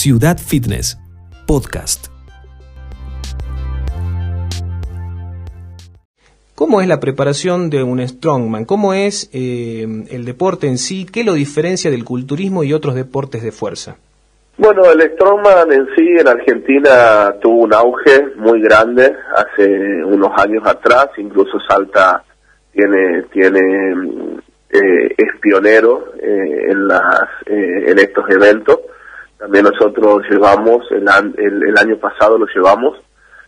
Ciudad Fitness, podcast. ¿Cómo es la preparación de un strongman? ¿Cómo es eh, el deporte en sí? ¿Qué lo diferencia del culturismo y otros deportes de fuerza? Bueno, el strongman en sí en Argentina tuvo un auge muy grande hace unos años atrás, incluso Salta tiene tiene eh, es pionero eh, en las en estos eventos. También nosotros llevamos el, el año pasado lo llevamos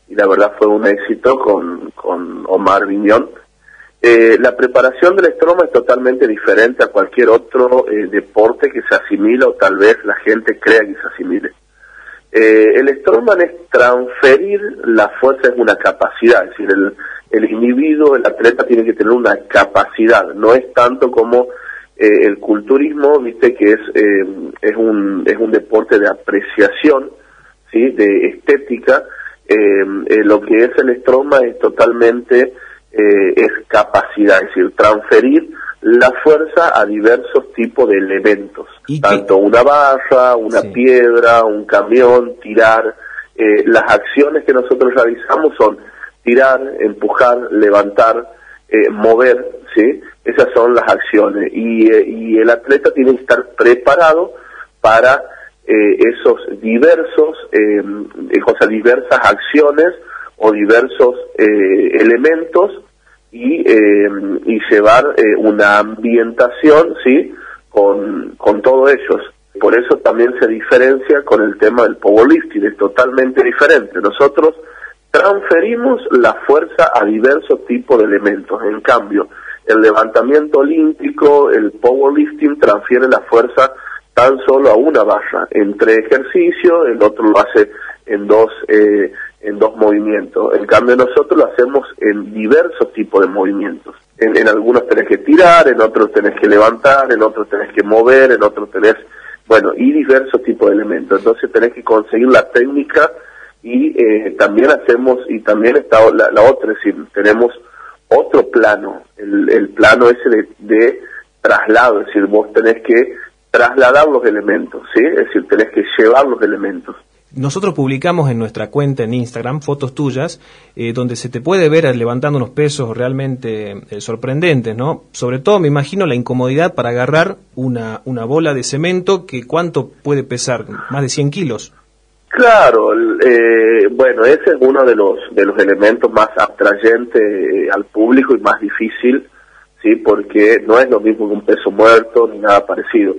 y la verdad fue un éxito con, con Omar Viñón. Eh, la preparación del estroma es totalmente diferente a cualquier otro eh, deporte que se asimila o tal vez la gente crea que se asimile. Eh, el Strongman es transferir la fuerza, es una capacidad, es decir, el, el individuo, el atleta tiene que tener una capacidad, no es tanto como eh, el culturismo, viste que es, es, un, es un deporte de apreciación, ¿sí? de estética, eh, eh, lo que es el estroma es totalmente eh, es capacidad, es decir, transferir la fuerza a diversos tipos de elementos, tanto una barra, una piedra, un camión, tirar. Eh, las acciones que nosotros realizamos son tirar, empujar, levantar, eh, mover, ¿sí? Esas son las acciones. Y, y el atleta tiene que estar preparado para eh, esos diversos, eh, o diversas acciones o diversos eh, elementos y, eh, y llevar eh, una ambientación, ¿sí? Con, con todos ellos. Por eso también se diferencia con el tema del powerlifting, es totalmente diferente. Nosotros transferimos la fuerza a diversos tipos de elementos. En cambio, el levantamiento olímpico, el powerlifting transfiere la fuerza tan solo a una barra en tres ejercicios, el otro lo hace en dos eh, en dos movimientos. En cambio nosotros lo hacemos en diversos tipos de movimientos. En, en, algunos tenés que tirar, en otros tenés que levantar, en otros tenés que mover, en otros tenés, bueno, y diversos tipos de elementos. Entonces tenés que conseguir la técnica y eh, también hacemos, y también está la, la, otra, es decir, tenemos otro plano, el, el plano ese de, traslado, es decir, vos tenés que trasladar los elementos, ¿sí? Es decir, tenés que llevar los elementos. Nosotros publicamos en nuestra cuenta en Instagram fotos tuyas eh, donde se te puede ver levantando unos pesos realmente eh, sorprendentes, ¿no? Sobre todo me imagino la incomodidad para agarrar una, una bola de cemento que cuánto puede pesar, más de 100 kilos. Claro, eh, bueno, ese es uno de los de los elementos más atrayentes eh, al público y más difícil, sí, porque no es lo mismo que un peso muerto ni nada parecido.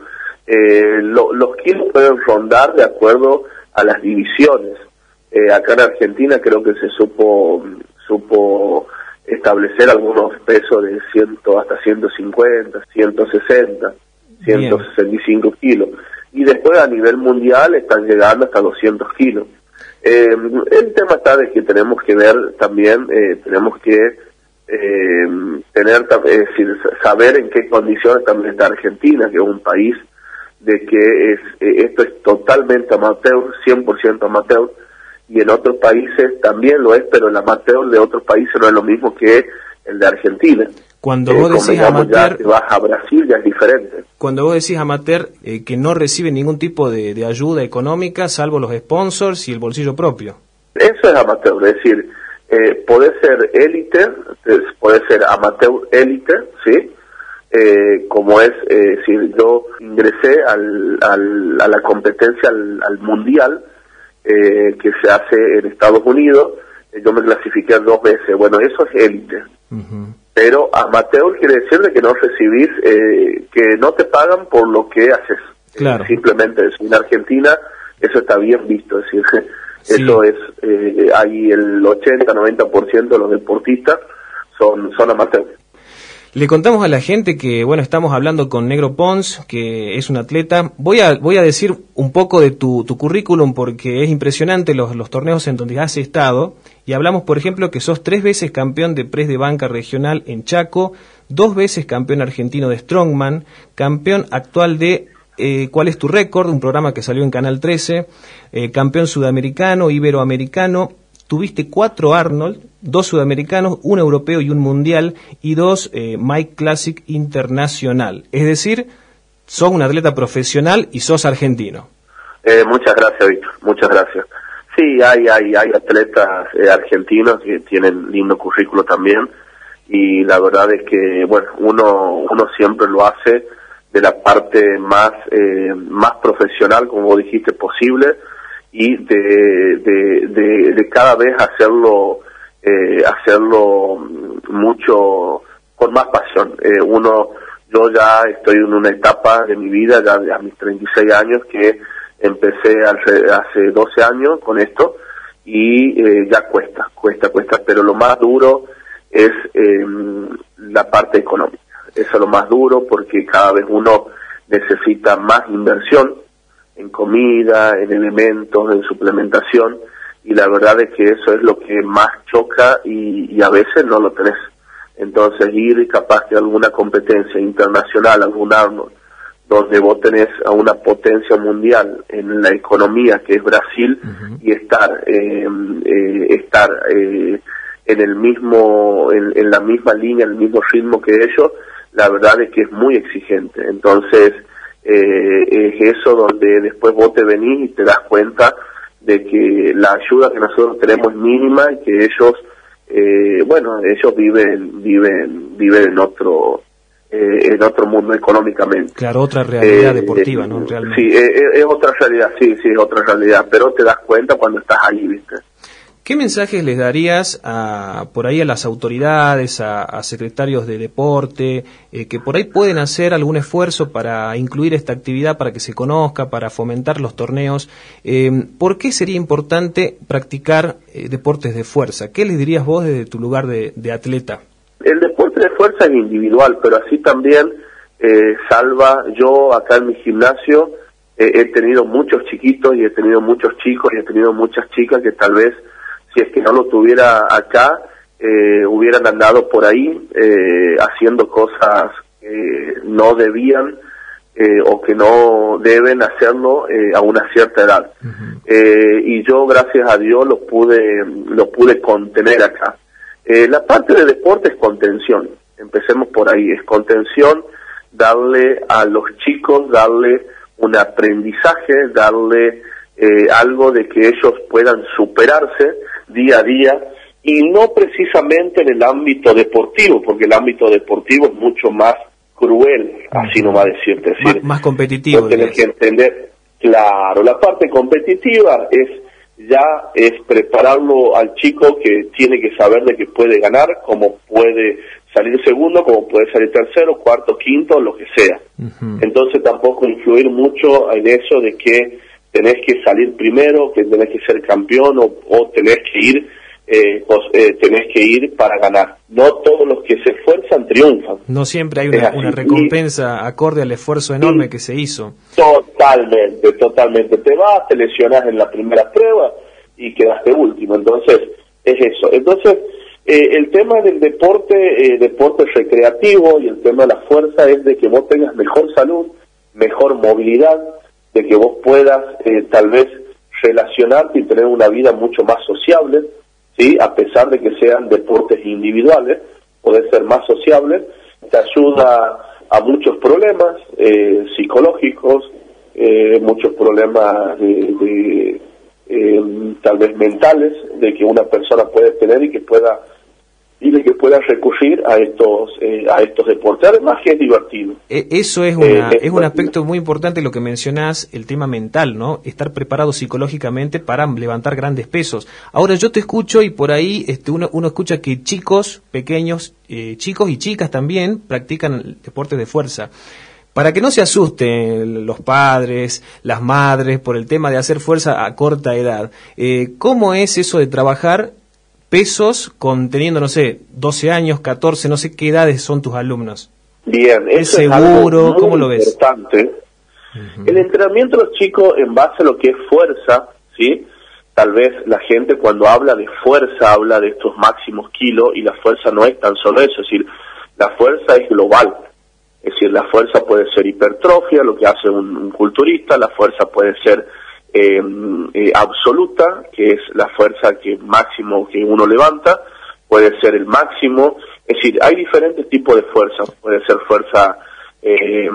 Eh, lo, los kilos pueden rondar de acuerdo a las divisiones. Eh, acá en Argentina creo que se supo supo establecer algunos pesos de ciento hasta 150, 160, 165 kilos. Y después a nivel mundial están llegando hasta 200 kilos. Eh, el tema está de que tenemos que ver también, eh, tenemos que eh, tener, es decir, saber en qué condiciones también está Argentina, que es un país de que es, eh, esto es totalmente amateur, 100% amateur, y en otros países también lo es, pero el amateur de otros países no es lo mismo que el de Argentina. Cuando vos decís amateur, ya vas a Brasil ya es diferente. Cuando vos decís amateur, eh, que no recibe ningún tipo de, de, ayuda económica, salvo los sponsors y el bolsillo propio. Eso es amateur, es decir, eh, puede ser élite, puede ser amateur élite, ¿sí? eh, como es, eh, si yo ingresé al, al, a la competencia al, al mundial eh, que se hace en Estados Unidos, eh, yo me clasifiqué dos veces. Bueno, eso es élite. Uh -huh. Pero amateur quiere decir de que no recibís, eh, que no te pagan por lo que haces. Claro. simplemente eso. En Argentina eso está bien visto, es decir, sí. eso es, eh, ahí el 80-90% de los deportistas son, son amateurs. Le contamos a la gente que, bueno, estamos hablando con Negro Pons, que es un atleta. Voy a, voy a decir un poco de tu, tu currículum porque es impresionante los, los, torneos en donde has estado. Y hablamos, por ejemplo, que sos tres veces campeón de press de banca regional en Chaco, dos veces campeón argentino de Strongman, campeón actual de eh, ¿Cuál es tu récord? Un programa que salió en Canal 13, eh, campeón sudamericano, iberoamericano, tuviste cuatro Arnold, dos sudamericanos, un europeo y un mundial, y dos eh, Mike Classic Internacional. Es decir, sos un atleta profesional y sos argentino. Eh, muchas gracias, Víctor. Muchas gracias. Sí, hay, hay, hay atletas eh, argentinos que tienen lindo currículo también y la verdad es que, bueno, uno, uno siempre lo hace de la parte más, eh, más profesional, como vos dijiste, posible y de, de, de, cada vez hacerlo, eh, hacerlo mucho con más pasión. uno, yo ya estoy en una etapa de mi vida, ya a mis 36 años, que empecé hace, hace 12 años con esto y eh, ya cuesta, cuesta, cuesta, pero lo más duro es em, la parte económica. Eso es lo más duro porque cada vez uno necesita más inversión en comida, en elementos, en suplementación y la verdad es que eso es lo que más choca y, y a veces no lo tenés. Entonces ir capaz de alguna competencia internacional, algún Arnold, donde vos tenés a una potencia mundial en la economía que es Brasil y estar eh, eh, estar eh, en el mismo en, la misma línea en el mismo ritmo que ellos la verdad es que es muy exigente. Entonces es eso donde después vos te venís y te das cuenta de que la ayuda que nosotros tenemos es mínima y que ellos bueno ellos viven viven viven en otro eh, en otro mundo económicamente. Claro, otra realidad eh, deportiva, ¿no? Realmente. Sí, eh, es otra realidad, sí, sí, es otra realidad, pero te das cuenta cuando estás ahí, ¿viste? ¿Qué mensajes les darías a, por ahí a las autoridades, a, secretarios de deporte, que por ahí pueden hacer algún esfuerzo para incluir esta actividad, para que se conozca, para fomentar los torneos? ¿Por qué sería importante practicar deportes de fuerza? ¿Qué les dirías vos desde tu lugar de, de atleta? El deporte de fuerza es individual, pero así también eh, salva, yo acá en mi gimnasio eh, he tenido muchos chiquitos y he tenido muchos chicos y he tenido muchas chicas que tal vez si es que no lo tuviera acá eh, hubieran andado por ahí haciendo cosas que no debían o que no deben hacerlo a una cierta edad. y yo gracias a Dios lo pude, lo pude contener acá. Eh, la parte de deporte es contención, empecemos por ahí, es contención, darle a los chicos, darle un aprendizaje, darle eh, algo de que ellos puedan superarse día a día y no precisamente en el ámbito deportivo, porque el ámbito deportivo es mucho más cruel, así no va a decirte. Decir, más, competitivo. Tienes que entender, claro, la parte competitiva es ya es prepararlo al chico que tiene que saber de que puede ganar, como puede salir segundo, como puede salir tercero, cuarto, quinto, lo que sea. Entonces tampoco influir mucho en eso de que tenés que salir primero, que tenés que ser campeón o, o tenés que ir eh, eh, tenés que ir para ganar. No todos los que se esfuerzan triunfan. No siempre hay una, recompensa acorde al esfuerzo enorme que se hizo. Totalmente, totalmente. Te vas, te lesionas en la primera prueba y quedaste último. Entonces, es eso. Entonces, eh, el tema del deporte, eh, deporte recreativo y el tema de la fuerza es de que vos tengas mejor salud, mejor movilidad, de que vos puedas eh, tal vez relacionarte y tener una vida mucho más sociable ¿sí? a pesar de que sean deportes individuales, puede ser más sociable, te ayuda a muchos problemas eh, psicológicos, eh, muchos problemas de, eh, tal vez mentales de que una persona puede tener y que pueda y de que pueda recurrir a estos eh, a estos deportes. Además que es divertido. E, eso es, una, eh, es un aspecto muy importante lo que mencionás, el tema mental, ¿no? Estar preparado psicológicamente para levantar grandes pesos. Ahora yo te escucho y por ahí este, uno, uno escucha que chicos pequeños, eh, chicos y chicas también practican deportes de fuerza. Para que no se asusten los padres, las madres, por el tema de hacer fuerza a corta edad, ¿cómo es eso de trabajar pesos conteniendo, no sé, 12 años, 14, no sé qué edades son tus alumnos. Bien, eso es seguro? ¿Cómo lo ves? Importante. El entrenamiento de los chicos en base a lo que es fuerza, ¿sí? Tal vez la gente cuando habla de fuerza habla de estos máximos kilos y la fuerza no es tan solo eso, es decir, la fuerza es global. Es decir, la fuerza puede ser hipertrofia, lo que hace un culturista, la fuerza puede ser eh, eh, absoluta, que es la fuerza que máximo que uno levanta, puede ser el máximo, es decir, hay diferentes tipos de fuerza, puede ser fuerza Eh,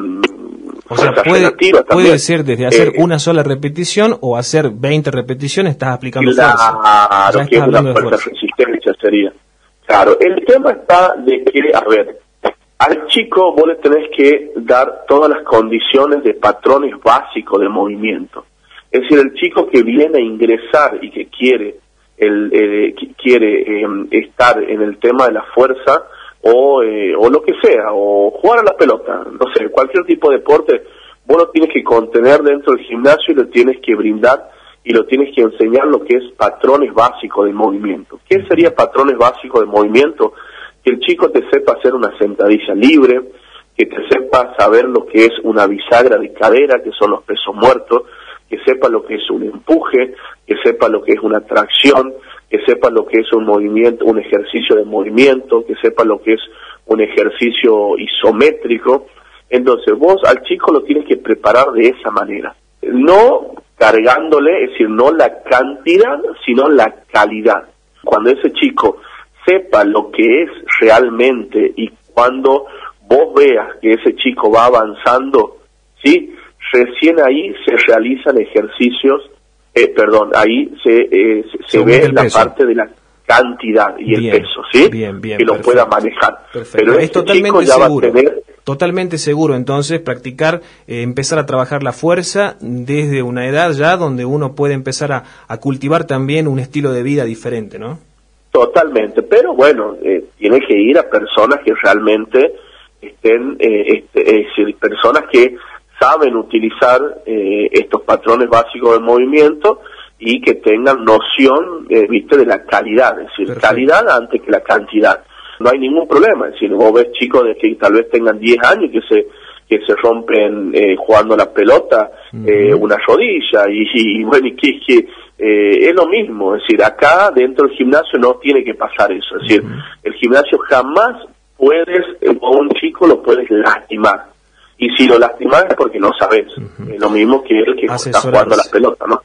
o sea, puede, puede ser desde hacer eh, una sola repetición o hacer 20 repeticiones, estás aplicando fuerza. Claro, que es una fuerza resistencia sería. Claro, el tema está de que, a ver, al chico vos le tenés que dar todas las condiciones de patrones básicos de movimiento. Es decir, el chico que viene a ingresar y que quiere, el, eh, quiere em, estar en el tema de la fuerza o, eh, o lo que sea, o jugar a la pelota, no sé, cualquier tipo de deporte, vos lo tienes que contener dentro del gimnasio y lo tienes que brindar y lo tienes que enseñar lo que es patrones básicos de movimiento. ¿Qué sería patrones básicos de movimiento? Que el chico te sepa hacer una sentadilla libre, que te sepa saber lo que es una bisagra de cadera, que son los pesos muertos, que sepa lo que es un empuje, que sepa lo que es una tracción, que sepa lo que es un movimiento, un ejercicio de movimiento, que sepa lo que es un ejercicio isométrico. Entonces vos al chico lo tienes que preparar de esa manera. No cargándole, es decir, no la cantidad, sino la calidad. Cuando ese chico sepa lo que es realmente y cuando vos veas que ese chico va avanzando, ¿sí? Recién ahí se realizan ejercicios, eh, perdón, ahí se, eh, se, ve la parte de la cantidad y el peso, ¿sí? Bien, bien, que lo pueda manejar. Pero es totalmente seguro. Totalmente seguro, entonces, practicar, eh, empezar a trabajar la fuerza desde una edad ya donde uno puede empezar a, a cultivar también un estilo de vida diferente, ¿no? Totalmente, pero bueno, eh, tiene que ir a personas que realmente estén, eh, este, personas que saben utilizar eh, estos patrones básicos de movimiento y que tengan noción, eh, viste, de la calidad, es decir, calidad antes que la cantidad. No hay ningún problema, es decir, vos ves chicos de que tal vez tengan 10 años que se que se rompen jugando la pelota, una rodilla, y, y bueno, y que, que eh, es lo mismo, es decir, acá dentro del gimnasio no tiene que pasar eso, es decir, el gimnasio jamás puedes, eh, o un chico lo puedes lastimar, y si lo lastimas es porque no sabes, es lo mismo que el que está jugando la pelota, ¿no?